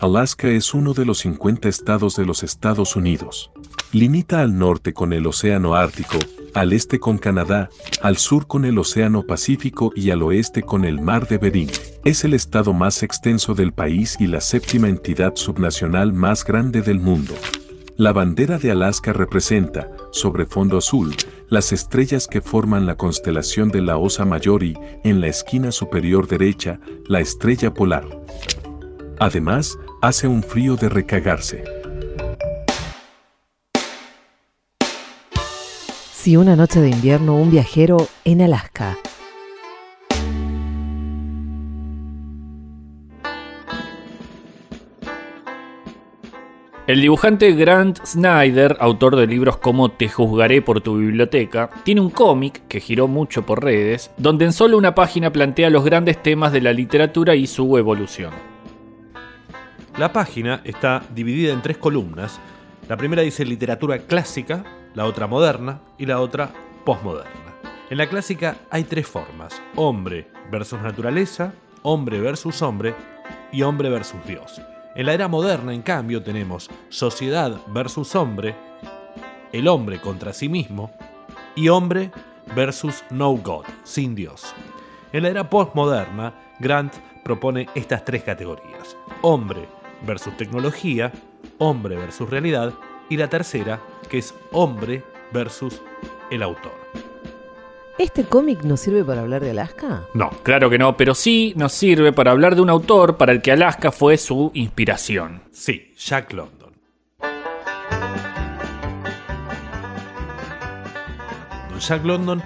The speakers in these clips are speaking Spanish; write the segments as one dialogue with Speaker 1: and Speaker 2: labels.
Speaker 1: Alaska es uno de los 50 estados de los Estados Unidos. Limita al norte con el Océano Ártico, al este con Canadá, al sur con el Océano Pacífico y al oeste con el Mar de Bering. Es el estado más extenso del país y la séptima entidad subnacional más grande del mundo. La bandera de Alaska representa, sobre fondo azul, las estrellas que forman la constelación de la Osa Mayor y, en la esquina superior derecha, la estrella polar. Además, hace un frío de recagarse.
Speaker 2: Si una noche de invierno un viajero en Alaska.
Speaker 3: El dibujante Grant Snyder, autor de libros como Te juzgaré por tu biblioteca, tiene un cómic que giró mucho por redes, donde en solo una página plantea los grandes temas de la literatura y su evolución.
Speaker 4: La página está dividida en tres columnas. La primera dice literatura clásica, la otra moderna y la otra postmoderna. En la clásica hay tres formas, hombre versus naturaleza, hombre versus hombre y hombre versus Dios. En la era moderna, en cambio, tenemos sociedad versus hombre, el hombre contra sí mismo y hombre versus no God, sin Dios. En la era postmoderna, Grant propone estas tres categorías, hombre versus tecnología, hombre versus realidad y la tercera, que es hombre versus el autor.
Speaker 2: ¿Este cómic nos sirve para hablar de Alaska?
Speaker 3: No, claro que no, pero sí nos sirve para hablar de un autor para el que Alaska fue su inspiración.
Speaker 4: Sí, Jack London. Jack London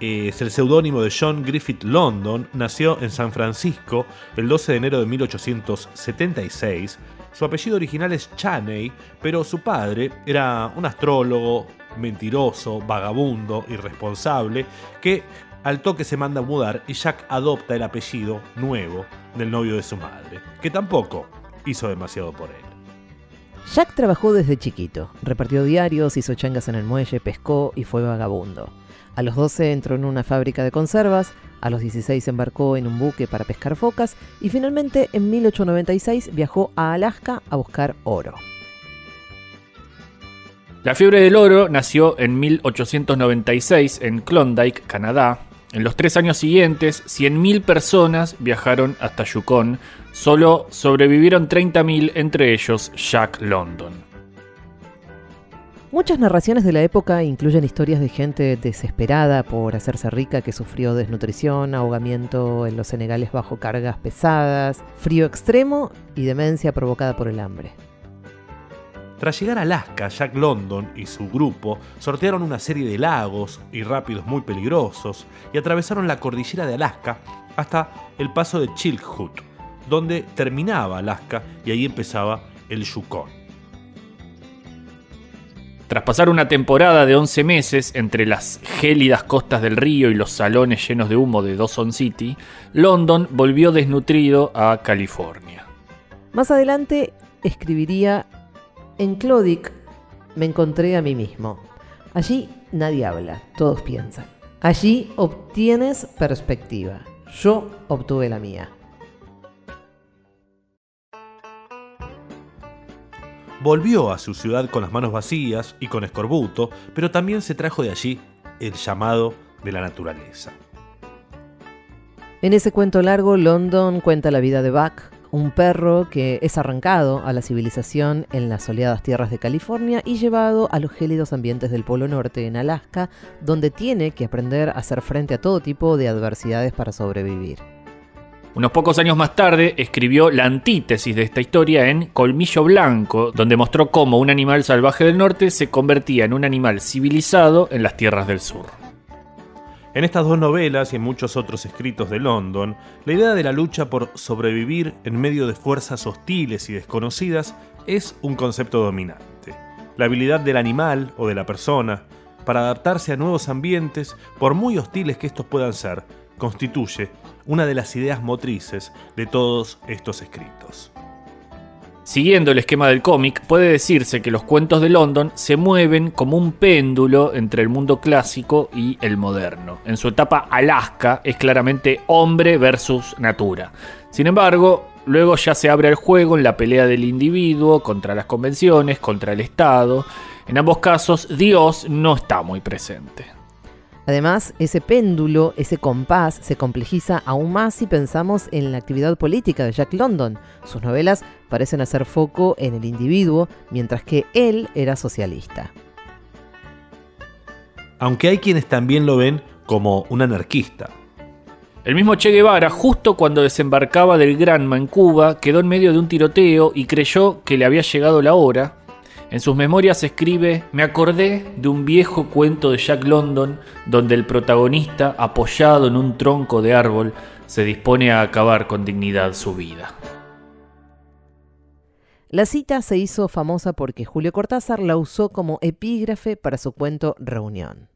Speaker 4: es el seudónimo de John Griffith London, nació en San Francisco el 12 de enero de 1876. Su apellido original es Chaney, pero su padre era un astrólogo, mentiroso, vagabundo, irresponsable, que al toque se manda a mudar y Jack adopta el apellido nuevo del novio de su madre, que tampoco hizo demasiado por él.
Speaker 2: Jack trabajó desde chiquito, repartió diarios, hizo changas en el muelle, pescó y fue vagabundo. A los 12 entró en una fábrica de conservas, a los 16 embarcó en un buque para pescar focas y finalmente en 1896 viajó a Alaska a buscar oro.
Speaker 3: La fiebre del oro nació en 1896 en Klondike, Canadá. En los tres años siguientes, 100.000 personas viajaron hasta Yukon. Solo sobrevivieron 30.000, entre ellos Jack London.
Speaker 2: Muchas narraciones de la época incluyen historias de gente desesperada por hacerse rica que sufrió desnutrición, ahogamiento en los senegales bajo cargas pesadas, frío extremo y demencia provocada por el hambre.
Speaker 4: Tras llegar a Alaska, Jack London y su grupo sortearon una serie de lagos y rápidos muy peligrosos y atravesaron la cordillera de Alaska hasta el paso de Chilkoot, donde terminaba Alaska y ahí empezaba el Yukon.
Speaker 3: Tras pasar una temporada de 11 meses entre las gélidas costas del río y los salones llenos de humo de Dawson City, London volvió desnutrido a California.
Speaker 2: Más adelante escribiría, en Clodic me encontré a mí mismo. Allí nadie habla, todos piensan. Allí obtienes perspectiva. Yo obtuve la mía.
Speaker 4: Volvió a su ciudad con las manos vacías y con escorbuto, pero también se trajo de allí el llamado de la naturaleza.
Speaker 2: En ese cuento largo, London cuenta la vida de Buck, un perro que es arrancado a la civilización en las soleadas tierras de California y llevado a los gélidos ambientes del Polo Norte en Alaska, donde tiene que aprender a hacer frente a todo tipo de adversidades para sobrevivir.
Speaker 3: Unos pocos años más tarde escribió la antítesis de esta historia en Colmillo Blanco, donde mostró cómo un animal salvaje del norte se convertía en un animal civilizado en las tierras del sur.
Speaker 4: En estas dos novelas y en muchos otros escritos de London, la idea de la lucha por sobrevivir en medio de fuerzas hostiles y desconocidas es un concepto dominante. La habilidad del animal o de la persona para adaptarse a nuevos ambientes, por muy hostiles que estos puedan ser, constituye una de las ideas motrices de todos estos escritos.
Speaker 3: Siguiendo el esquema del cómic, puede decirse que los cuentos de London se mueven como un péndulo entre el mundo clásico y el moderno. En su etapa Alaska es claramente hombre versus natura. Sin embargo, luego ya se abre el juego en la pelea del individuo contra las convenciones, contra el Estado. En ambos casos, Dios no está muy presente.
Speaker 2: Además, ese péndulo, ese compás, se complejiza aún más si pensamos en la actividad política de Jack London. Sus novelas parecen hacer foco en el individuo, mientras que él era socialista.
Speaker 4: Aunque hay quienes también lo ven como un anarquista.
Speaker 3: El mismo Che Guevara, justo cuando desembarcaba del Granma en Cuba, quedó en medio de un tiroteo y creyó que le había llegado la hora. En sus memorias escribe, me acordé de un viejo cuento de Jack London donde el protagonista, apoyado en un tronco de árbol, se dispone a acabar con dignidad su vida.
Speaker 2: La cita se hizo famosa porque Julio Cortázar la usó como epígrafe para su cuento Reunión.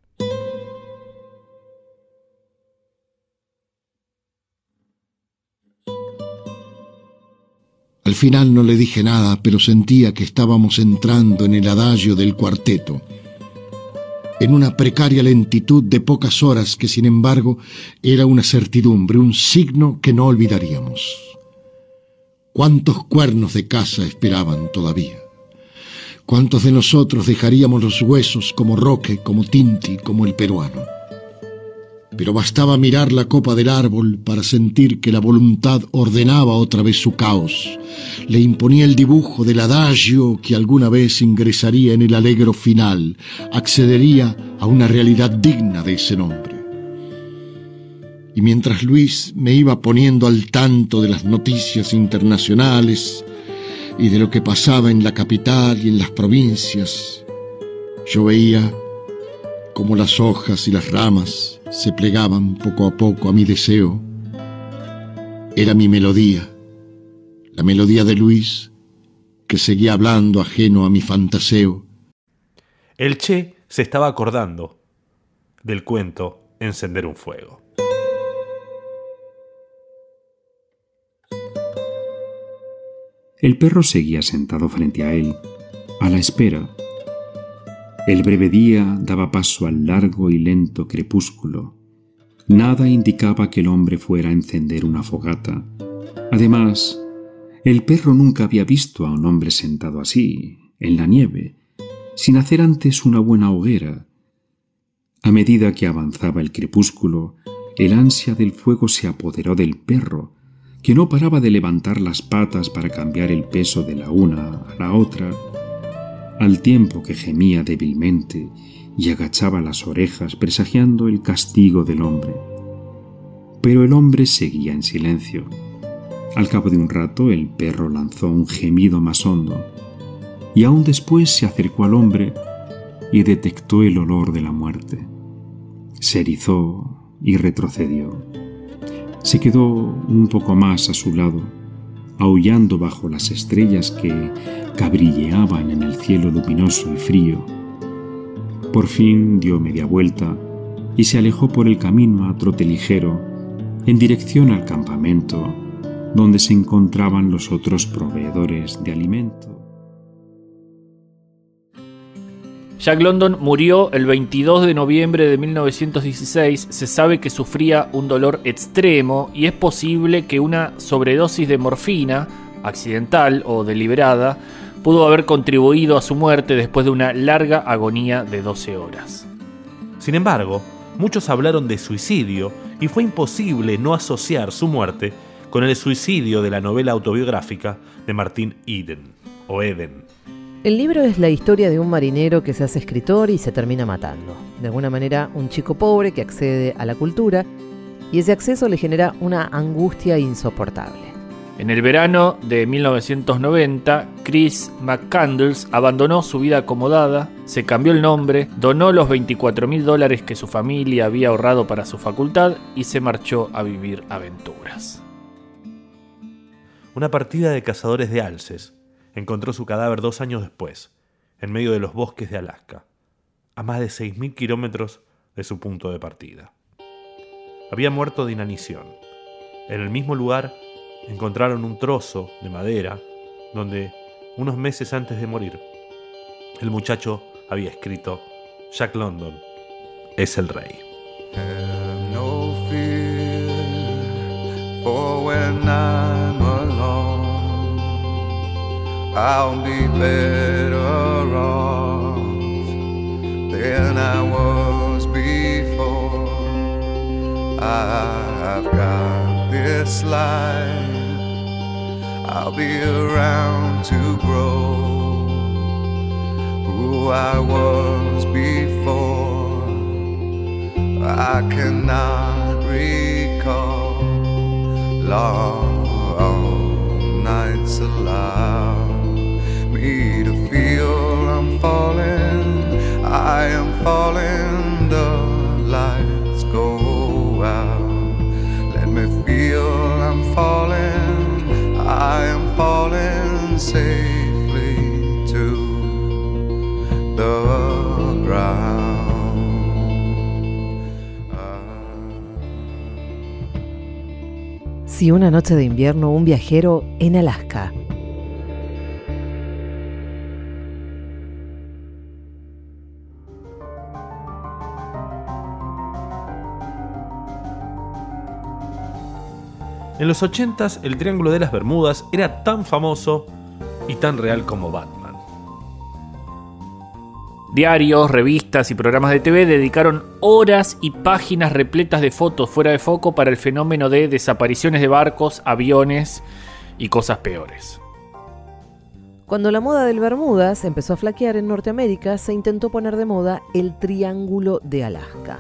Speaker 5: Al final no le dije nada, pero sentía que estábamos entrando en el adagio del cuarteto, en una precaria lentitud de pocas horas que sin embargo era una certidumbre, un signo que no olvidaríamos. ¿Cuántos cuernos de casa esperaban todavía? ¿Cuántos de nosotros dejaríamos los huesos como Roque, como Tinti, como el peruano? Pero bastaba mirar la copa del árbol para sentir que la voluntad ordenaba otra vez su caos, le imponía el dibujo del adagio que alguna vez ingresaría en el alegro final, accedería a una realidad digna de ese nombre. Y mientras Luis me iba poniendo al tanto de las noticias internacionales y de lo que pasaba en la capital y en las provincias, yo veía como las hojas y las ramas se plegaban poco a poco a mi deseo. Era mi melodía, la melodía de Luis, que seguía hablando ajeno a mi fantaseo.
Speaker 4: El Che se estaba acordando del cuento Encender un fuego.
Speaker 6: El perro seguía sentado frente a él, a la espera el breve día daba paso al largo y lento crepúsculo. Nada indicaba que el hombre fuera a encender una fogata. Además, el perro nunca había visto a un hombre sentado así, en la nieve, sin hacer antes una buena hoguera. A medida que avanzaba el crepúsculo, el ansia del fuego se apoderó del perro, que no paraba de levantar las patas para cambiar el peso de la una a la otra, al tiempo que gemía débilmente y agachaba las orejas presagiando el castigo del hombre. Pero el hombre seguía en silencio. Al cabo de un rato el perro lanzó un gemido más hondo, y aún después se acercó al hombre y detectó el olor de la muerte. Se erizó y retrocedió. Se quedó un poco más a su lado, aullando bajo las estrellas que cabrilleaban en el cielo luminoso y frío. Por fin dio media vuelta y se alejó por el camino a trote ligero en dirección al campamento donde se encontraban los otros proveedores de alimento.
Speaker 3: Jack London murió el 22 de noviembre de 1916. Se sabe que sufría un dolor extremo y es posible que una sobredosis de morfina, accidental o deliberada, pudo haber contribuido a su muerte después de una larga agonía de 12 horas.
Speaker 4: Sin embargo, muchos hablaron de suicidio y fue imposible no asociar su muerte con el suicidio de la novela autobiográfica de Martin Eden o Eden.
Speaker 2: El libro es la historia de un marinero que se hace escritor y se termina matando. De alguna manera, un chico pobre que accede a la cultura y ese acceso le genera una angustia insoportable.
Speaker 3: En el verano de 1990, Chris McCandles abandonó su vida acomodada, se cambió el nombre, donó los 24 mil dólares que su familia había ahorrado para su facultad y se marchó a vivir aventuras.
Speaker 4: Una partida de cazadores de alces encontró su cadáver dos años después, en medio de los bosques de Alaska, a más de 6.000 kilómetros de su punto de partida. Había muerto de inanición. En el mismo lugar encontraron un trozo de madera donde unos meses antes de morir, el muchacho había escrito, Jack London es el rey.
Speaker 7: No fear for I'll be better off than I was before. I've got this life. I'll be around to grow who I was before. I cannot recall long nights allow to feel I'm falling. I am falling. The lights go out. Let me feel I'm falling. I am falling safely to the ground.
Speaker 2: Si una noche de invierno un viajero en Alaska.
Speaker 4: En los 80s el Triángulo de las Bermudas era tan famoso y tan real como Batman.
Speaker 3: Diarios, revistas y programas de TV dedicaron horas y páginas repletas de fotos fuera de foco para el fenómeno de desapariciones de barcos, aviones y cosas peores.
Speaker 2: Cuando la moda del Bermudas empezó a flaquear en Norteamérica, se intentó poner de moda el Triángulo de Alaska.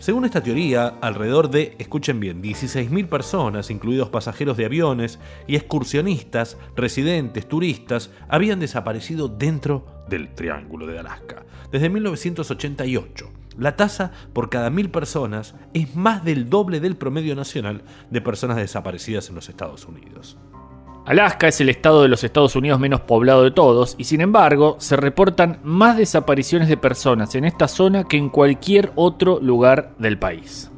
Speaker 4: Según esta teoría, alrededor de, escuchen bien, 16.000 personas, incluidos pasajeros de aviones y excursionistas, residentes, turistas, habían desaparecido dentro del Triángulo de Alaska. Desde 1988, la tasa por cada mil personas es más del doble del promedio nacional de personas desaparecidas en los Estados Unidos.
Speaker 3: Alaska es el estado de los Estados Unidos menos poblado de todos y sin embargo se reportan más desapariciones de personas en esta zona que en cualquier otro lugar del país.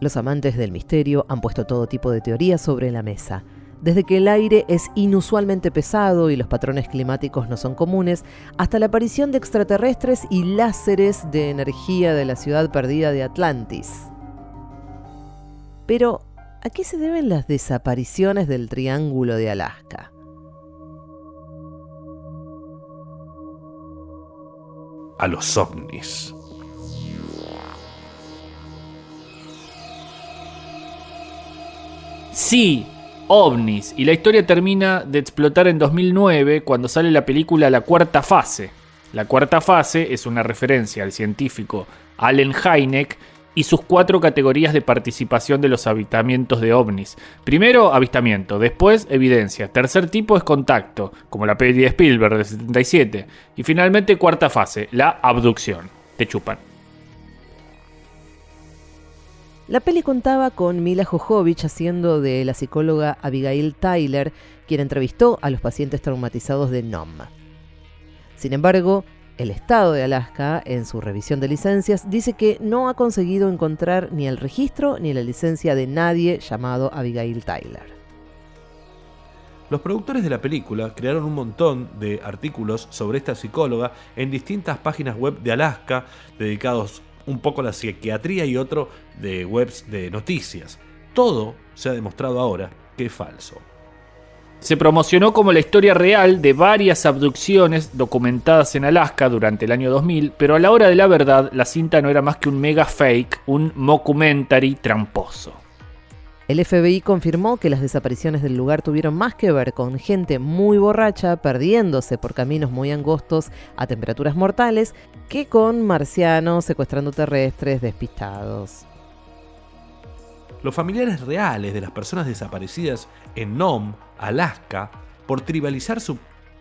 Speaker 2: Los amantes del misterio han puesto todo tipo de teorías sobre la mesa. Desde que el aire es inusualmente pesado y los patrones climáticos no son comunes, hasta la aparición de extraterrestres y láseres de energía de la ciudad perdida de Atlantis. Pero, ¿A qué se deben las desapariciones del Triángulo de Alaska?
Speaker 4: A los ovnis.
Speaker 3: Sí, ovnis. Y la historia termina de explotar en 2009 cuando sale la película La Cuarta Fase. La Cuarta Fase es una referencia al científico Allen Hynek y sus cuatro categorías de participación de los avistamientos de ovnis. Primero, avistamiento, después, evidencia. Tercer tipo es contacto, como la peli de Spielberg del 77. Y finalmente, cuarta fase, la abducción. Te chupan.
Speaker 2: La peli contaba con Mila Jojovich haciendo de la psicóloga Abigail Tyler, quien entrevistó a los pacientes traumatizados de NOM. Sin embargo, el Estado de Alaska, en su revisión de licencias, dice que no ha conseguido encontrar ni el registro ni la licencia de nadie llamado Abigail Tyler.
Speaker 4: Los productores de la película crearon un montón de artículos sobre esta psicóloga en distintas páginas web de Alaska, dedicados un poco a la psiquiatría y otro de webs de noticias. Todo se ha demostrado ahora que es falso.
Speaker 3: Se promocionó como la historia real de varias abducciones documentadas en Alaska durante el año 2000, pero a la hora de la verdad la cinta no era más que un mega fake, un mockumentary tramposo.
Speaker 2: El FBI confirmó que las desapariciones del lugar tuvieron más que ver con gente muy borracha perdiéndose por caminos muy angostos a temperaturas mortales que con marcianos secuestrando terrestres despistados.
Speaker 4: Los familiares reales de las personas desaparecidas en Nome, Alaska, por tribalizar su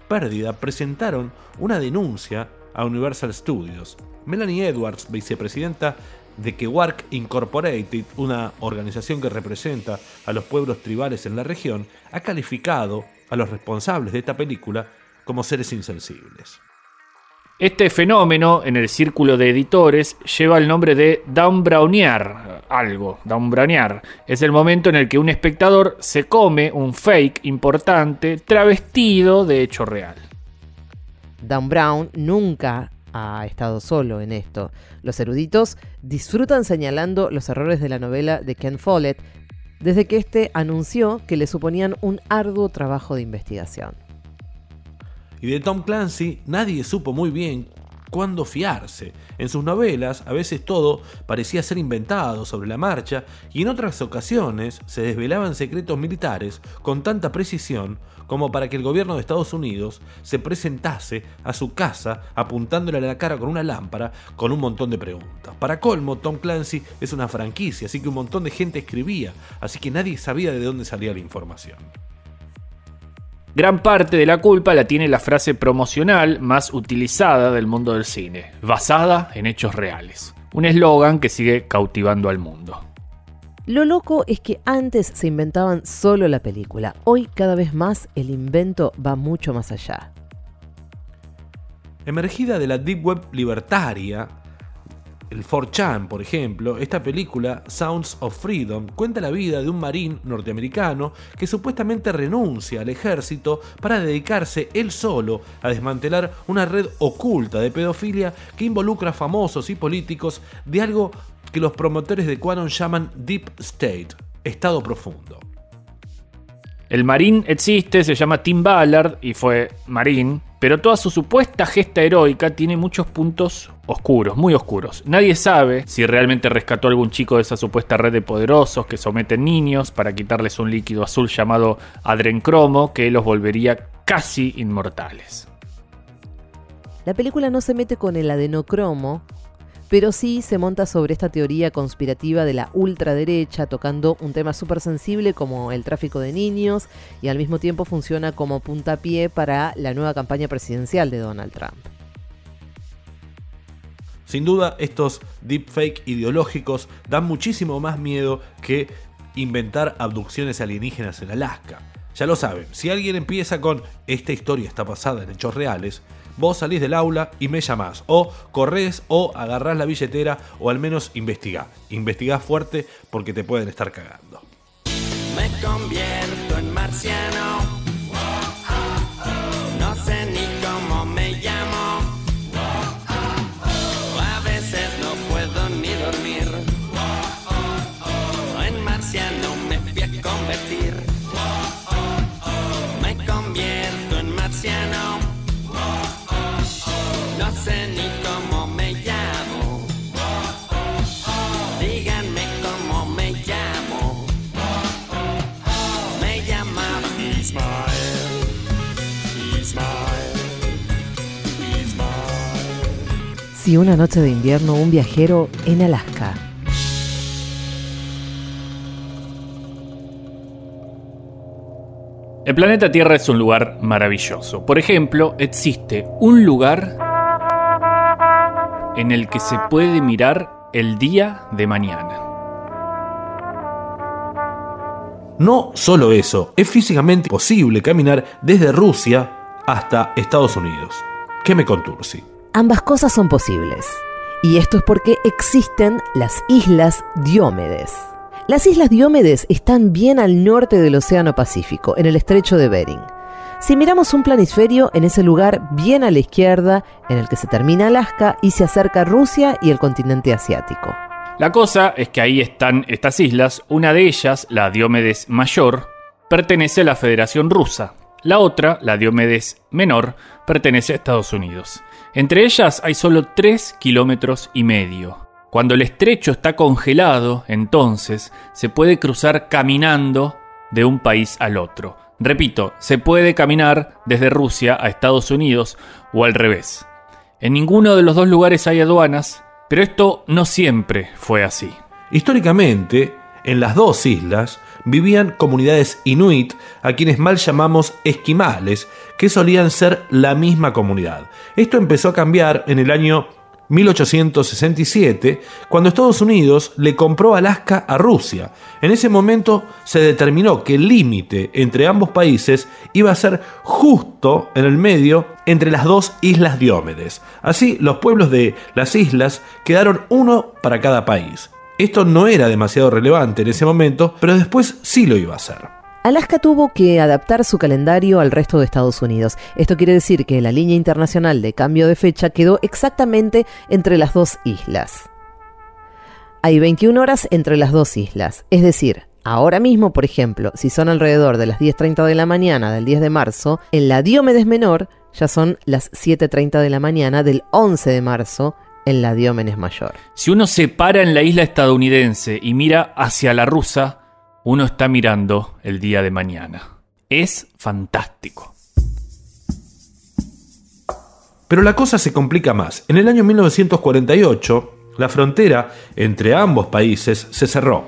Speaker 4: pérdida, presentaron una denuncia a Universal Studios. Melanie Edwards, vicepresidenta de Kewark Incorporated, una organización que representa a los pueblos tribales en la región, ha calificado a los responsables de esta película como seres insensibles.
Speaker 3: Este fenómeno en el círculo de editores lleva el nombre de downbrownear, algo, downbrownear. Es el momento en el que un espectador se come un fake importante travestido de hecho real.
Speaker 2: Dan Brown nunca ha estado solo en esto. Los eruditos disfrutan señalando los errores de la novela de Ken Follett desde que éste anunció que le suponían un arduo trabajo de investigación.
Speaker 4: Y de Tom Clancy nadie supo muy bien cuándo fiarse. En sus novelas a veces todo parecía ser inventado sobre la marcha y en otras ocasiones se desvelaban secretos militares con tanta precisión como para que el gobierno de Estados Unidos se presentase a su casa apuntándole a la cara con una lámpara con un montón de preguntas. Para colmo, Tom Clancy es una franquicia, así que un montón de gente escribía, así que nadie sabía de dónde salía la información.
Speaker 3: Gran parte de la culpa la tiene la frase promocional más utilizada del mundo del cine, basada en hechos reales. Un eslogan que sigue cautivando al mundo.
Speaker 2: Lo loco es que antes se inventaban solo la película. Hoy cada vez más el invento va mucho más allá.
Speaker 4: Emergida de la Deep Web libertaria, el 4chan, por ejemplo, esta película, Sounds of Freedom, cuenta la vida de un marín norteamericano que supuestamente renuncia al ejército para dedicarse él solo a desmantelar una red oculta de pedofilia que involucra a famosos y políticos de algo que los promotores de Quanon llaman Deep State, estado profundo.
Speaker 3: El marín existe, se llama Tim Ballard y fue marín, pero toda su supuesta gesta heroica tiene muchos puntos oscuros, muy oscuros. Nadie sabe si realmente rescató a algún chico de esa supuesta red de poderosos que someten niños para quitarles un líquido azul llamado adrencromo que los volvería casi inmortales.
Speaker 2: La película no se mete con el adenocromo, pero sí se monta sobre esta teoría conspirativa de la ultraderecha, tocando un tema súper sensible como el tráfico de niños y al mismo tiempo funciona como puntapié para la nueva campaña presidencial de Donald Trump.
Speaker 4: Sin duda, estos deepfake ideológicos dan muchísimo más miedo que inventar abducciones alienígenas en Alaska. Ya lo saben, si alguien empieza con esta historia está basada en hechos reales, vos salís del aula y me llamás. O corres o agarrás la billetera o al menos investigá. Investigá fuerte porque te pueden estar cagando.
Speaker 8: Me convierto en marciano. No sé ni cómo me llamo. A veces no puedo ni dormir. En marciano me convertir.
Speaker 2: Si una noche de invierno un viajero en Alaska.
Speaker 3: El planeta Tierra es un lugar maravilloso. Por ejemplo, existe un lugar en el que se puede mirar el día de mañana.
Speaker 4: No solo eso, es físicamente posible caminar desde Rusia hasta Estados Unidos. ¿Qué me contursi?
Speaker 2: Ambas cosas son posibles. Y esto es porque existen las Islas Diómedes. Las Islas Diómedes están bien al norte del Océano Pacífico, en el estrecho de Bering. Si miramos un planisferio, en ese lugar bien a la izquierda, en el que se termina Alaska y se acerca Rusia y el continente asiático.
Speaker 3: La cosa es que ahí están estas islas, una de ellas, la Diomedes Mayor, pertenece a la Federación Rusa, la otra, la Diomedes Menor, pertenece a Estados Unidos. Entre ellas hay solo 3 kilómetros y medio. Cuando el estrecho está congelado, entonces se puede cruzar caminando de un país al otro. Repito, se puede caminar desde Rusia a Estados Unidos o al revés. En ninguno de los dos lugares hay aduanas, pero esto no siempre fue así.
Speaker 4: Históricamente, en las dos islas vivían comunidades inuit a quienes mal llamamos esquimales, que solían ser la misma comunidad. Esto empezó a cambiar en el año 1867, cuando Estados Unidos le compró Alaska a Rusia. En ese momento se determinó que el límite entre ambos países iba a ser justo en el medio entre las dos islas Diómedes. Así, los pueblos de las islas quedaron uno para cada país. Esto no era demasiado relevante en ese momento, pero después sí lo iba a ser.
Speaker 2: Alaska tuvo que adaptar su calendario al resto de Estados Unidos. Esto quiere decir que la línea internacional de cambio de fecha quedó exactamente entre las dos islas. Hay 21 horas entre las dos islas, es decir, Ahora mismo, por ejemplo, si son alrededor de las 10.30 de la mañana del 10 de marzo, en la Diómedes menor ya son las 7.30 de la mañana del 11 de marzo en la Diómenes mayor.
Speaker 3: Si uno se para en la isla estadounidense y mira hacia la rusa, uno está mirando el día de mañana. Es fantástico.
Speaker 4: Pero la cosa se complica más. En el año 1948, la frontera entre ambos países se cerró.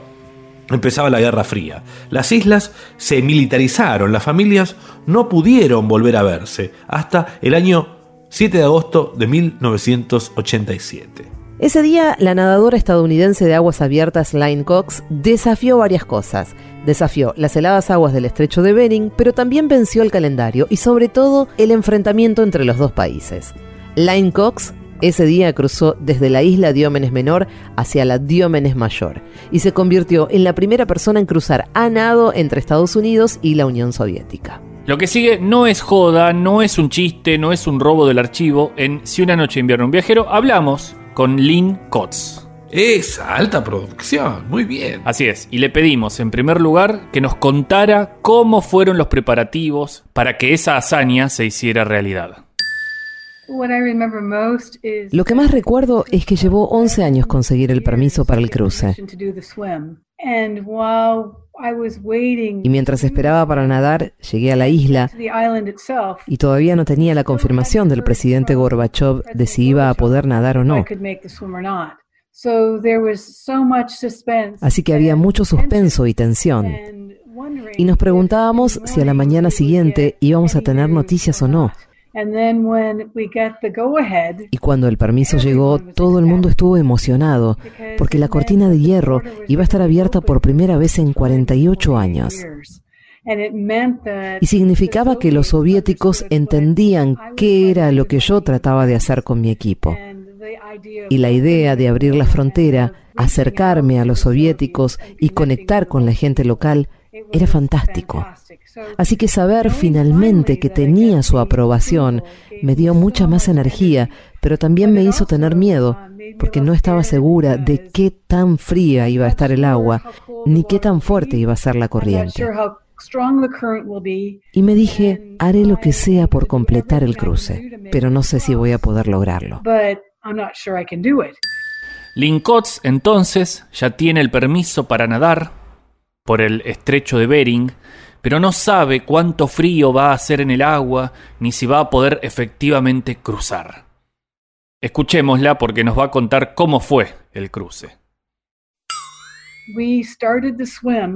Speaker 4: Empezaba la Guerra Fría. Las islas se militarizaron, las familias no pudieron volver a verse hasta el año 7 de agosto de 1987.
Speaker 2: Ese día, la nadadora estadounidense de aguas abiertas Line Cox desafió varias cosas. Desafió las heladas aguas del estrecho de Bering, pero también venció el calendario y sobre todo el enfrentamiento entre los dos países. Line Cox ese día cruzó desde la isla Diómenes Menor hacia la Diómenes Mayor y se convirtió en la primera persona en cruzar a nado entre Estados Unidos y la Unión Soviética.
Speaker 3: Lo que sigue no es joda, no es un chiste, no es un robo del archivo. En Si una noche invierno un viajero hablamos con Lynn Kotz.
Speaker 4: Esa alta producción, muy bien.
Speaker 3: Así es, y le pedimos en primer lugar que nos contara cómo fueron los preparativos para que esa hazaña se hiciera realidad.
Speaker 2: Lo que más recuerdo es que llevó 11 años conseguir el permiso para el cruce. Y mientras esperaba para nadar, llegué a la isla y todavía no tenía la confirmación del presidente Gorbachev de si iba a poder nadar o no. Así que había mucho suspenso y tensión. Y nos preguntábamos si a la mañana siguiente íbamos a tener noticias o no. Y cuando el permiso llegó, todo el mundo estuvo emocionado, porque la cortina de hierro iba a estar abierta por primera vez en 48 años. Y significaba que los soviéticos entendían qué era lo que yo trataba de hacer con mi equipo. Y la idea de abrir la frontera, acercarme a los soviéticos y conectar con la gente local era fantástico. Así que saber finalmente que tenía su aprobación me dio mucha más energía, pero también me hizo tener miedo, porque no estaba segura de qué tan fría iba a estar el agua, ni qué tan fuerte iba a ser la corriente. Y me dije, haré lo que sea por completar el cruce, pero no sé si voy a poder lograrlo.
Speaker 3: Linkotz entonces ya tiene el permiso para nadar por el estrecho de Bering, pero no sabe cuánto frío va a hacer en el agua ni si va a poder efectivamente cruzar. Escuchémosla porque nos va a contar cómo fue el cruce.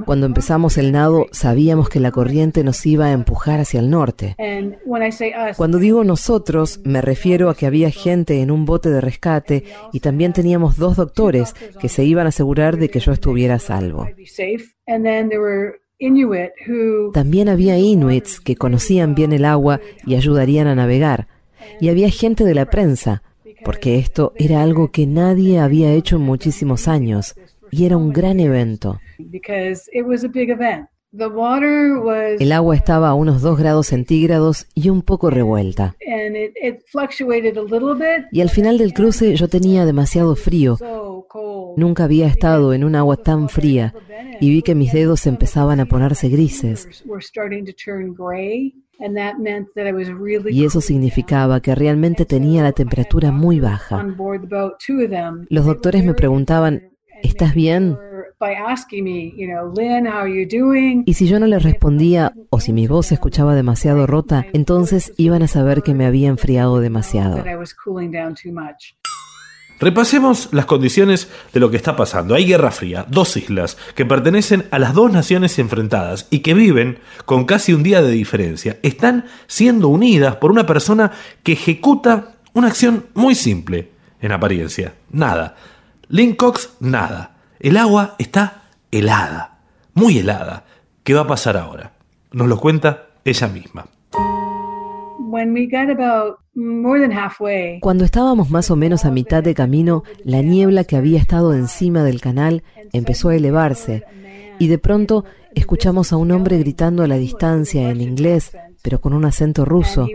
Speaker 2: Cuando empezamos el nado sabíamos que la corriente nos iba a empujar hacia el norte. Cuando digo nosotros, me refiero a que había gente en un bote de rescate y también teníamos dos doctores que se iban a asegurar de que yo estuviera a salvo. También había inuits que conocían bien el agua y ayudarían a navegar. Y había gente de la prensa, porque esto era algo que nadie había hecho en muchísimos años, y era un gran evento. El agua estaba a unos 2 grados centígrados y un poco revuelta. Y al final del cruce yo tenía demasiado frío. Nunca había estado en un agua tan fría y vi que mis dedos empezaban a ponerse grises. Y eso significaba que realmente tenía la temperatura muy baja. Los doctores me preguntaban, ¿estás bien? Y si yo no les respondía o si mi voz se escuchaba demasiado rota, entonces iban a saber que me había enfriado demasiado.
Speaker 4: Repasemos las condiciones de lo que está pasando. Hay guerra fría, dos islas que pertenecen a las dos naciones enfrentadas y que viven con casi un día de diferencia. Están siendo unidas por una persona que ejecuta una acción muy simple, en apariencia. Nada. Lynn Cox, nada. El agua está helada. Muy helada. ¿Qué va a pasar ahora? Nos lo cuenta ella misma.
Speaker 2: Cuando estábamos más o menos a mitad de camino, la niebla que había estado encima del canal empezó a elevarse y de pronto escuchamos a un hombre gritando a la distancia en inglés, pero con un acento ruso,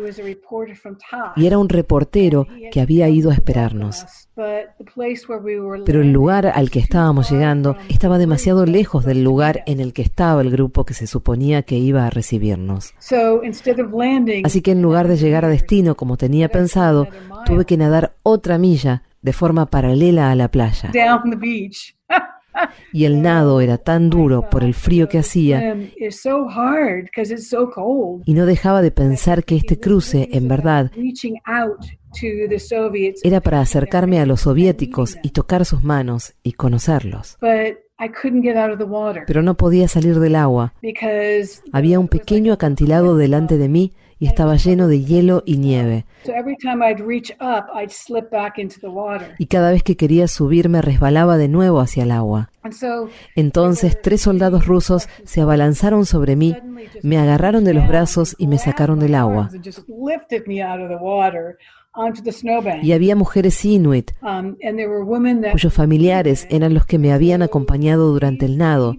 Speaker 2: y era un reportero que había ido a esperarnos.
Speaker 9: But the place where we were
Speaker 2: Pero el lugar al que estábamos llegando estaba demasiado lejos del lugar en el que estaba el grupo que se suponía que iba a recibirnos.
Speaker 9: So instead of landing,
Speaker 2: Así que en lugar de llegar a destino como tenía pensado, tuve que nadar otra milla de forma paralela a la playa. Y el nado era tan duro por el frío que hacía y no dejaba de pensar que este cruce, en verdad,
Speaker 9: Reaching out to the Soviets,
Speaker 2: era para acercarme a los soviéticos y tocar sus manos y conocerlos.
Speaker 9: but I couldn't get out of the water
Speaker 2: Pero no podía salir del agua. Había un pequeño acantilado delante de mí y estaba lleno de hielo y nieve.
Speaker 9: so every time I'd reach up, I'd slip back into the water.
Speaker 2: Y cada vez que quería subir me resbalaba de nuevo hacia el agua. Entonces tres soldados rusos se abalanzaron sobre mí, me agarraron de los brazos y me sacaron del agua.
Speaker 9: and just lifted me out of the water onto the snowbank.
Speaker 2: Y había mujeres inuit
Speaker 9: Um,
Speaker 2: cuyos familiares eran los que me habían acompañado durante el nado,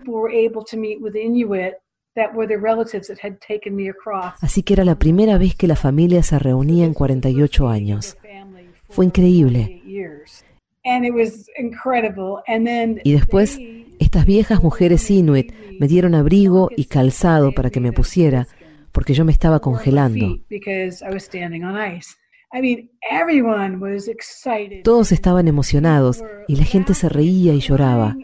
Speaker 9: people were able to meet with Inuit that were the relatives that had taken me across.
Speaker 2: así que era la primera vez que la familia se reunía en 48 años. Fue increíble.
Speaker 9: 48 years. And it was incredible. And then
Speaker 2: Y después, estas viejas mujeres inuit me dieron abrigo y calzado para que me pusiera, porque yo me estaba congelando.
Speaker 9: feet because I was standing on ice. I mean, everyone was excited.
Speaker 2: Todos estaban emocionados y la gente se reía y lloraba.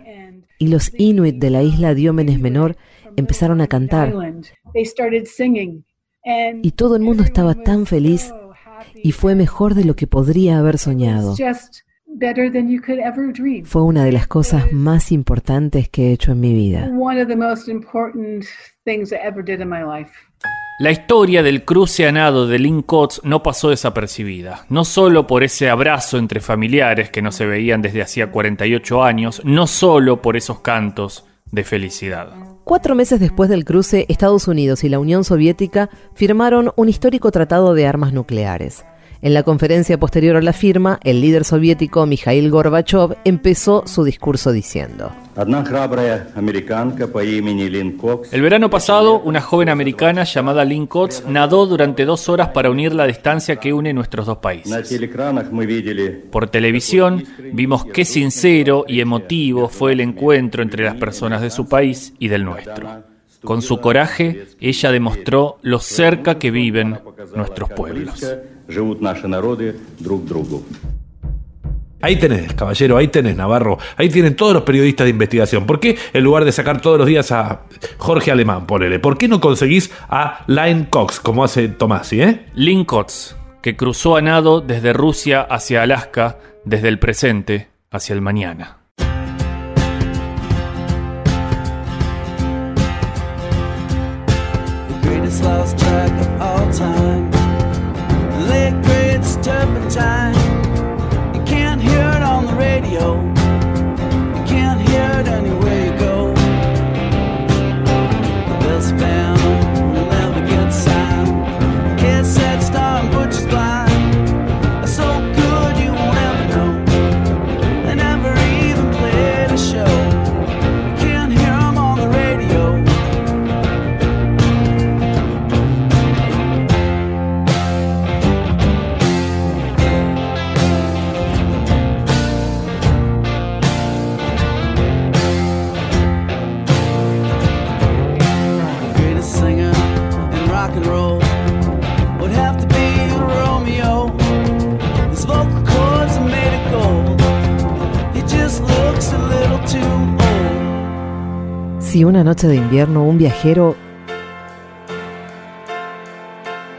Speaker 2: Y los inuit de la isla Diómenes Menor empezaron a cantar
Speaker 9: Island. They started singing. And
Speaker 2: y todo el mundo estaba tan feliz y fue mejor de lo que podría haber soñado.
Speaker 9: just better than you could ever dream.
Speaker 2: Fue una de las cosas más importantes que he hecho en mi vida.
Speaker 9: One of the most important things I ever did in my life.
Speaker 3: La historia del cruce a nado de Lynn Coates no pasó desapercibida, no solo por ese abrazo entre familiares que no se veían desde hacía 48 años, no solo por esos cantos de felicidad.
Speaker 2: Cuatro meses después del cruce, Estados Unidos y la Unión Soviética firmaron un histórico tratado de armas nucleares. En la conferencia posterior a la firma, el líder soviético Mikhail Gorbachev empezó su discurso diciendo.
Speaker 3: El verano pasado, una joven americana llamada Lynn Cox nadó durante dos horas para unir la distancia que une nuestros dos países. Por televisión, vimos qué sincero y emotivo fue el encuentro entre las personas de su país y del nuestro. Con su coraje, ella demostró lo cerca que viven nuestros pueblos.
Speaker 4: Ahí tenés, caballero, ahí tenés, Navarro. Ahí tienen todos los periodistas de investigación. ¿Por qué, en lugar de sacar todos los días a Jorge Alemán, ponele, ¿por qué no conseguís a Lynn Cox, como hace Tomasi, eh?
Speaker 3: Lynn Cox, que cruzó a nado desde Rusia hacia Alaska, desde el presente hacia el mañana.
Speaker 10: Greatest lost track of all time.
Speaker 2: Una noche de invierno un viajero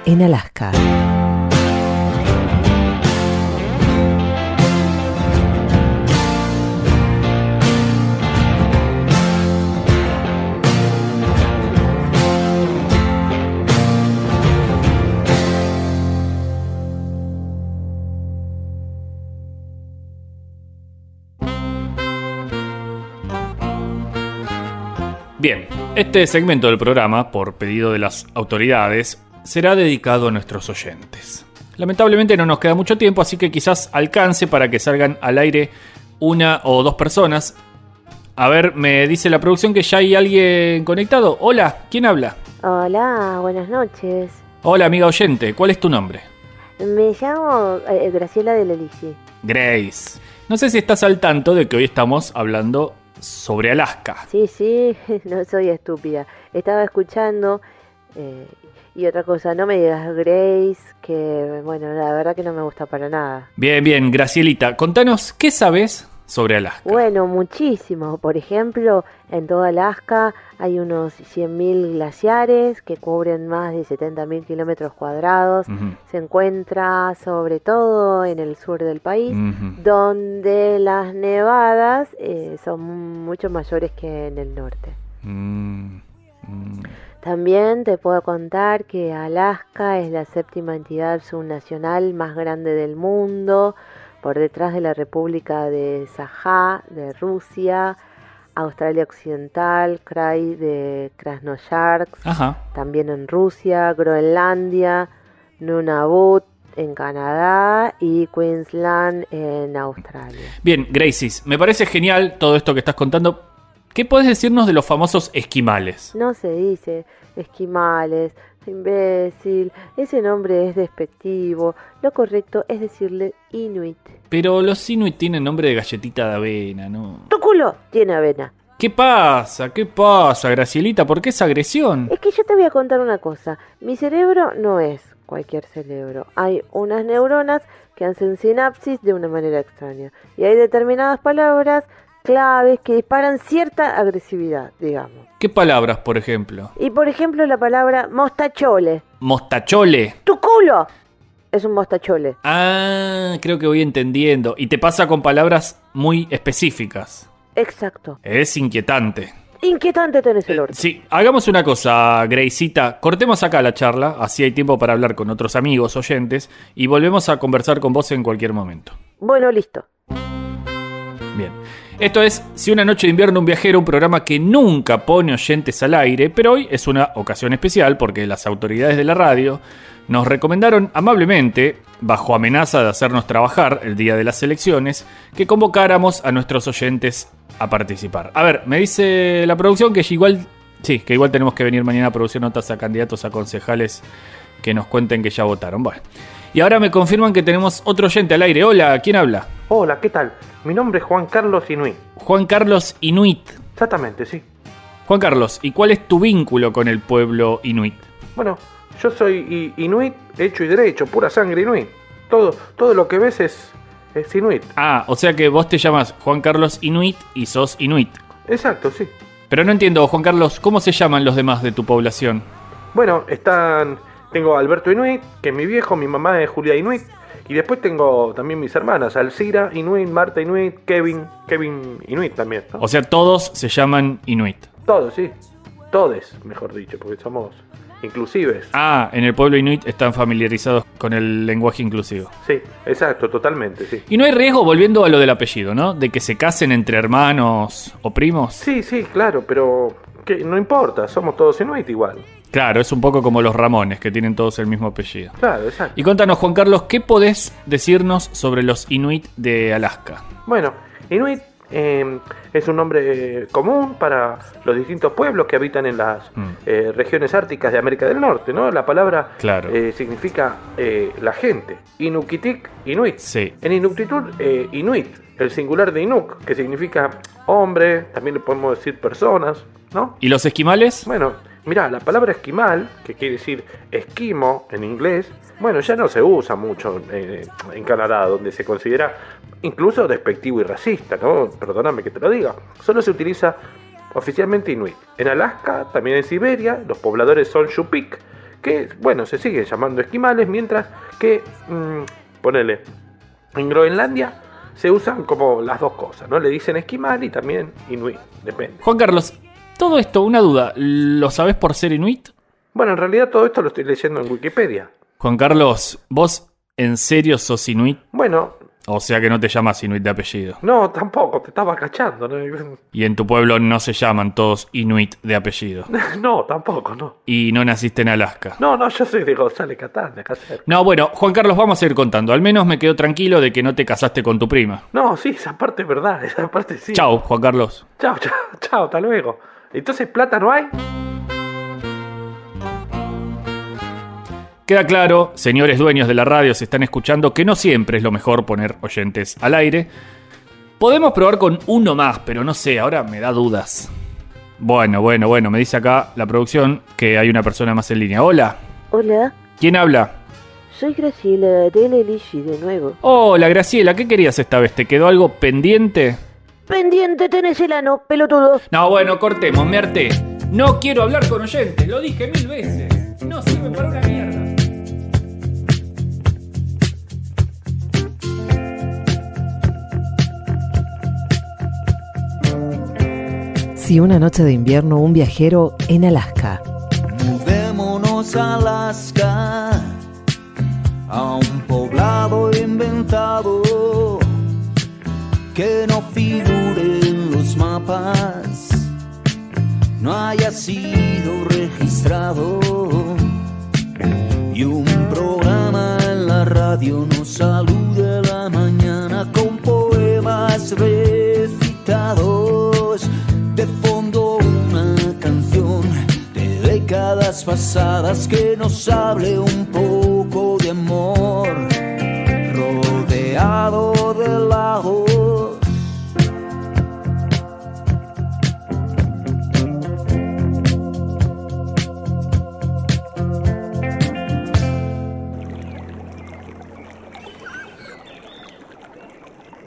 Speaker 2: en Alaska.
Speaker 3: Este segmento del programa, por pedido de las autoridades, será dedicado a nuestros oyentes. Lamentablemente no nos queda mucho tiempo, así que quizás alcance para que salgan al aire una o dos personas. A ver, me dice la producción que ya hay alguien conectado. Hola, ¿quién habla?
Speaker 11: Hola, buenas noches.
Speaker 3: Hola, amiga oyente, ¿cuál es tu nombre?
Speaker 11: Me llamo eh, Graciela de Lelisi.
Speaker 3: Grace. No sé si estás al tanto de que hoy estamos hablando sobre Alaska.
Speaker 11: Sí, sí, no soy estúpida. Estaba escuchando eh, y otra cosa, no me digas Grace, que bueno, la verdad que no me gusta para nada.
Speaker 3: Bien, bien, Gracielita, contanos, ¿qué sabes sobre Alaska?
Speaker 11: Bueno, muchísimo. Por ejemplo, en toda Alaska hay unos 100.000 glaciares que cubren más de 70.000 kilómetros cuadrados. Se encuentra sobre todo en el sur del país, donde las nevadas eh, son mucho mayores que en el norte.
Speaker 3: Mm, mm.
Speaker 11: También te puedo contar que Alaska es la séptima entidad subnacional más grande del mundo, por detrás de la República de Sajá de Rusia, Australia Occidental, Krai de Krasnoyarsk,
Speaker 3: Ajá.
Speaker 11: también en Rusia, Groenlandia, Nunavut en Canadá y Queensland en Australia.
Speaker 3: Bien, Gracies, me parece genial todo esto que estás contando. ¿Qué puedes decirnos de los famosos esquimales?
Speaker 11: No se dice esquimales, imbécil, ese nombre es despectivo, lo correcto es decirle inuit.
Speaker 3: Pero los inuit tienen nombre de galletita de avena, ¿no?
Speaker 11: Tu culo tiene avena.
Speaker 3: ¿Qué pasa? ¿Qué pasa, Gracielita? ¿Por qué esa agresión?
Speaker 11: Es que yo te voy a contar una cosa, mi cerebro no es cualquier cerebro, hay unas neuronas que hacen sinapsis de una manera extraña y hay determinadas palabras claves que disparan cierta agresividad, digamos.
Speaker 3: ¿Qué palabras, por ejemplo?
Speaker 11: Y por ejemplo la palabra mostachole.
Speaker 3: Mostachole.
Speaker 11: ¡Tu culo! Es un mostachole.
Speaker 3: Ah, creo que voy entendiendo. Y te pasa con palabras muy específicas.
Speaker 11: Exacto.
Speaker 3: Es inquietante.
Speaker 11: Inquietante tenés el orto.
Speaker 3: Sí, hagamos una cosa, Gracita. Cortemos acá la charla, así hay tiempo para hablar con otros amigos, oyentes, y volvemos a conversar con vos en cualquier momento.
Speaker 11: Bueno, listo.
Speaker 3: Esto es Si una noche de invierno un viajero, un programa que nunca pone oyentes al aire, pero hoy es una ocasión especial porque las autoridades de la radio nos recomendaron amablemente, bajo amenaza de hacernos trabajar el día de las elecciones, que convocáramos a nuestros oyentes a participar. A ver, me dice la producción que igual, sí, que igual tenemos que venir mañana a producir notas a candidatos a concejales que nos cuenten que ya votaron. Bueno. Y ahora me confirman que tenemos otro oyente al aire. Hola, ¿quién habla?
Speaker 4: Hola, ¿qué tal? Mi nombre es Juan Carlos Inuit.
Speaker 3: Juan Carlos Inuit.
Speaker 4: Exactamente, sí.
Speaker 3: Juan Carlos, ¿y cuál es tu vínculo con el pueblo Inuit?
Speaker 4: Bueno, yo soy Inuit hecho y derecho, pura sangre Inuit. Todo, todo lo que ves es, es Inuit.
Speaker 3: Ah, o sea que vos te llamas Juan Carlos Inuit y sos Inuit.
Speaker 4: Exacto, sí.
Speaker 3: Pero no entiendo, Juan Carlos, ¿cómo se llaman los demás de tu población?
Speaker 4: Bueno, están. Tengo a Alberto Inuit, que es mi viejo, mi mamá es Julia Inuit. Y después tengo también mis hermanas, Alcira Inuit, Marta Inuit, Kevin, Kevin Inuit también. ¿no?
Speaker 3: O sea, todos se llaman Inuit.
Speaker 4: Todos, sí. Todes, mejor dicho, porque somos inclusives.
Speaker 3: Ah, en el pueblo Inuit están familiarizados con el lenguaje inclusivo.
Speaker 4: Sí, exacto, totalmente, sí.
Speaker 3: Y no hay riesgo, volviendo a lo del apellido, ¿no? De que se casen entre hermanos o primos.
Speaker 4: Sí, sí, claro, pero que no importa, somos todos Inuit igual.
Speaker 3: Claro, es un poco como los Ramones, que tienen todos el mismo apellido.
Speaker 4: Claro, exacto.
Speaker 3: Y contanos, Juan Carlos, ¿qué podés decirnos sobre los Inuit de Alaska?
Speaker 4: Bueno, Inuit eh, es un nombre común para los distintos pueblos que habitan en las
Speaker 3: Mm.
Speaker 4: eh, regiones árticas de América del Norte, ¿no? La palabra
Speaker 3: Claro.
Speaker 4: eh, significa eh, la gente. Inukitik, Inuit.
Speaker 3: Sí.
Speaker 4: En Inuktitut, eh, Inuit, el singular de Inuk, que significa hombre, también le podemos decir personas, ¿no?
Speaker 3: ¿Y los esquimales?
Speaker 4: Bueno, mirá, la palabra esquimal, que quiere decir esquimo en inglés, bueno, ya no se usa mucho eh, en Canadá, donde se considera incluso despectivo y racista, ¿no? Perdóname que te lo diga. Solo se utiliza oficialmente inuit. En Alaska, también en Siberia, los pobladores son Yupik, que, bueno, se siguen llamando esquimales, mientras que, mm, ponele, en Groenlandia se usan como las dos cosas, ¿no? Le dicen esquimal y también inuit, depende.
Speaker 3: Juan Carlos, todo esto, una duda, ¿lo sabés por ser Inuit?
Speaker 4: Bueno, en realidad todo esto lo estoy leyendo en Wikipedia.
Speaker 3: Juan Carlos, ¿vos en serio sos Inuit?
Speaker 4: Bueno,
Speaker 3: O sea que no te llamas Inuit de apellido.
Speaker 12: No, tampoco, te estaba cachando. ¿no?
Speaker 3: Y en tu pueblo no se llaman todos Inuit de apellido.
Speaker 12: No, tampoco, no.
Speaker 3: Y no naciste en Alaska.
Speaker 12: No, no, yo soy de González Catán, de acá cerca.
Speaker 3: No, bueno, Juan Carlos, vamos a ir contando. Al menos me quedo tranquilo de que no te casaste con tu prima.
Speaker 12: No, sí, esa parte es verdad, esa parte sí.
Speaker 3: Chao, Juan Carlos.
Speaker 12: Chao, chao, chao, hasta luego. Entonces, plata no hay.
Speaker 3: Queda claro, señores dueños de la radio, se están escuchando, que no siempre es lo mejor poner oyentes al aire. Podemos probar con uno más, pero no sé, ahora me da dudas. Bueno, bueno, bueno, me dice acá la producción que hay una persona más en línea. Hola,
Speaker 11: Hola,
Speaker 3: ¿quién habla?
Speaker 11: soy Graciela de Lelishi de nuevo.
Speaker 3: Hola, Graciela, ¿qué querías esta vez? ¿Te quedó algo pendiente?
Speaker 11: Pendiente tenés el ano, pelotudo.
Speaker 3: No, bueno, cortemos, me harté. No quiero hablar con oyentes, lo dije mil veces. No sirve para una mierda.
Speaker 2: Si una noche de invierno un viajero en Alaska.
Speaker 10: Mudémonos a Alaska, a un poblado inventado que no figure en los mapas, no haya sido registrado. Y un programa en la radio nos salude a la mañana con poemas recitados. De fondo una canción de décadas pasadas que nos hable un poco de amor, rodeado de lagos.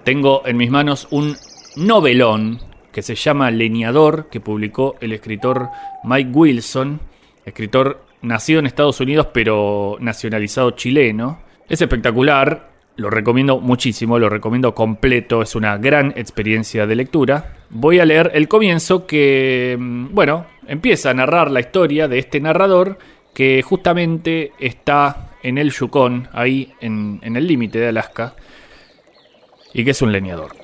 Speaker 3: Tengo en mis manos un novelón que se llama Leñador, que publicó el escritor Mike Wilson, escritor nacido en Estados Unidos pero nacionalizado chileno. Es espectacular, lo recomiendo muchísimo, lo recomiendo completo, es una gran experiencia de lectura. Voy a leer el comienzo que, mm, bueno, empieza a narrar la historia de este narrador que justamente está en el Yukon, ahí en, en el límite de Alaska, y que es un leñador.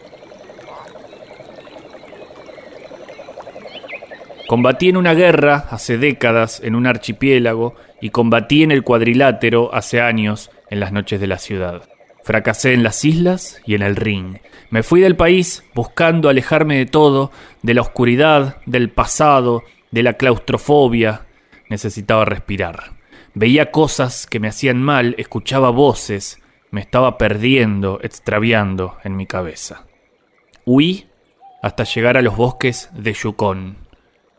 Speaker 3: Combatí en una guerra hace décadas en un archipiélago y combatí en el cuadrilátero hace años en las noches de la ciudad. Fracasé en las islas y en el ring. Me fui del país buscando alejarme de todo, de la oscuridad, del pasado, de la claustrofobia. Necesitaba respirar. Veía cosas que me hacían mal, escuchaba voces, me estaba perdiendo, extraviando en mi cabeza. Huí hasta llegar a los bosques de Yukon.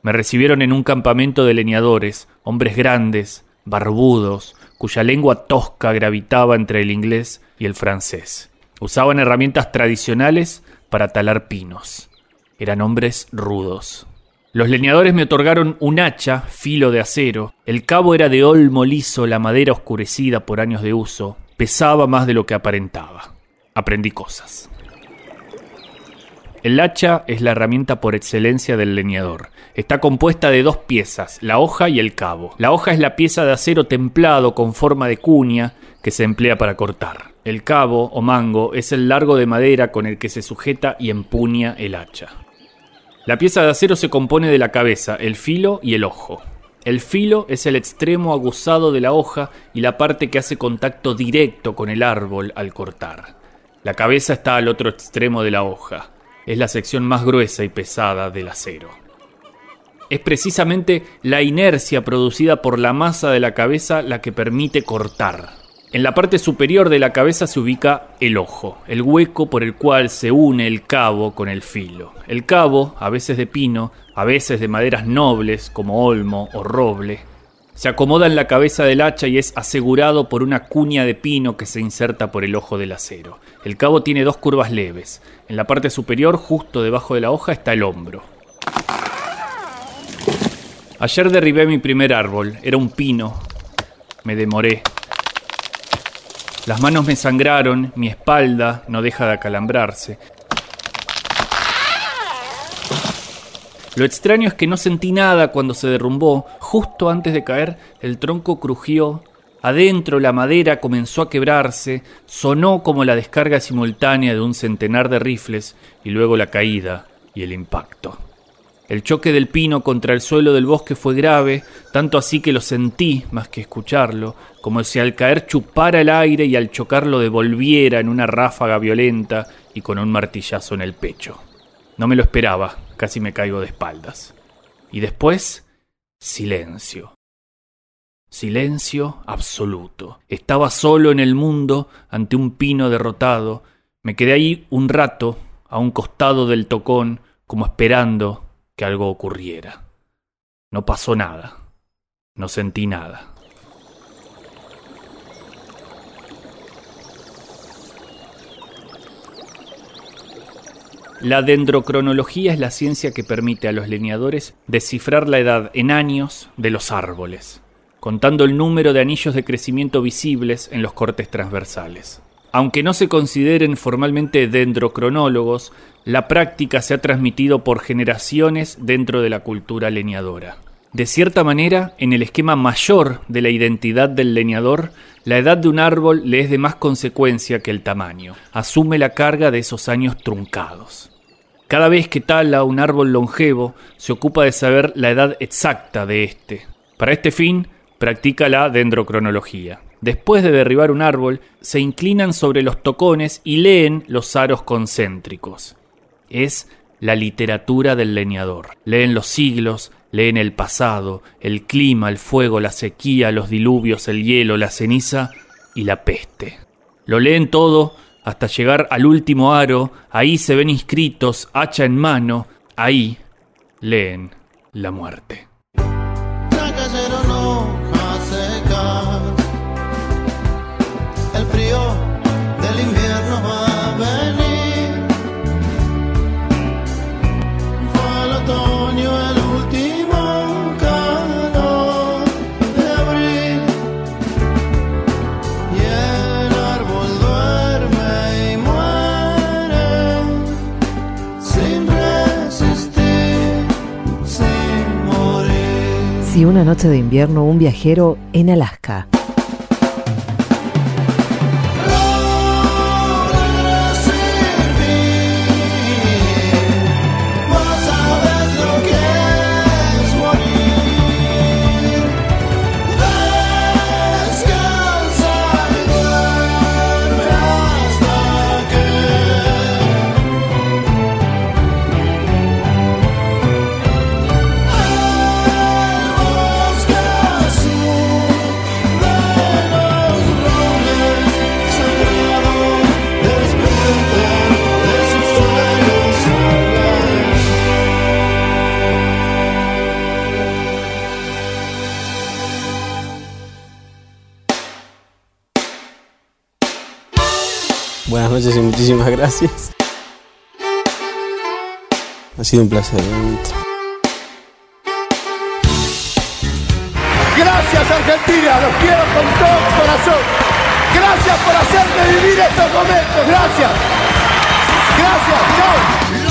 Speaker 3: Me recibieron en un campamento de leñadores, hombres grandes, barbudos, cuya lengua tosca gravitaba entre el inglés y el francés. Usaban herramientas tradicionales para talar pinos. Eran hombres rudos. Los leñadores me otorgaron un hacha, filo de acero. El cabo era de olmo liso, la madera oscurecida por años de uso. Pesaba más de lo que aparentaba. Aprendí cosas. El hacha es la herramienta por excelencia del leñador. Está compuesta de dos piezas, la hoja y el cabo. La hoja es la pieza de acero templado con forma de cuña que se emplea para cortar. El cabo o mango es el largo de madera con el que se sujeta y empuña el hacha. La pieza de acero se compone de la cabeza, el filo y el ojo. El filo es el extremo aguzado de la hoja y la parte que hace contacto directo con el árbol al cortar. La cabeza está al otro extremo de la hoja. Es la sección más gruesa y pesada del acero. Es precisamente la inercia producida por la masa de la cabeza la que permite cortar. En la parte superior de la cabeza se ubica el ojo, el hueco por el cual se une el cabo con el filo. El cabo, a veces de pino, a veces de maderas nobles como olmo o roble, se acomoda en la cabeza del hacha y es asegurado por una cuña de pino que se inserta por el ojo del acero. El cabo tiene dos curvas leves. En la parte superior, justo debajo de la hoja, está el hombro. Ayer derribé mi primer árbol. Era un pino. Me demoré. Las manos me sangraron, mi espalda no deja de acalambrarse. Lo extraño es que no sentí nada cuando se derrumbó. Justo antes de caer, el tronco crujió Adentro la madera comenzó a quebrarse, sonó como la descarga simultánea de un centenar de rifles y luego la caída y el impacto. El choque del pino contra el suelo del bosque fue grave, tanto así que lo sentí más que escucharlo, como si al caer chupara el aire y al chocar lo devolviera en una ráfaga violenta y con un martillazo en el pecho. No me lo esperaba, casi me caigo de espaldas. Y después, silencio. Silencio absoluto. Estaba solo en el mundo ante un pino derrotado. Me quedé ahí un rato, a un costado del tocón, como esperando que algo ocurriera. No pasó nada. No sentí nada. La dendrocronología es la ciencia que permite a los leñadores descifrar la edad en años de los árboles, contando el número de anillos de crecimiento visibles en los cortes transversales. Aunque no se consideren formalmente dendrocronólogos, la práctica se ha transmitido por generaciones dentro de la cultura leñadora. De cierta manera, en el esquema mayor de la identidad del leñador, la edad de un árbol le es de más consecuencia que el tamaño. Asume la carga de esos años truncados. Cada vez que tala un árbol longevo, se ocupa de saber la edad exacta de éste. Para este fin, practica la dendrocronología. Después de derribar un árbol, se inclinan sobre los tocones y leen los aros concéntricos. Es la literatura del leñador. Leen los siglos, leen el pasado, el clima, el fuego, la sequía, los diluvios, el hielo, la ceniza y la peste. Lo leen todo hasta llegar al último aro, ahí se ven inscritos, hacha en mano, ahí leen la muerte.
Speaker 2: Morir.
Speaker 13: Si una noche de invierno un viajero en Alaska.
Speaker 14: Noches y muchísimas gracias. Ha sido un placer.
Speaker 7: Gracias Argentina, los quiero con todo mi corazón. Gracias por hacerme vivir estos momentos, gracias. Gracias, chao.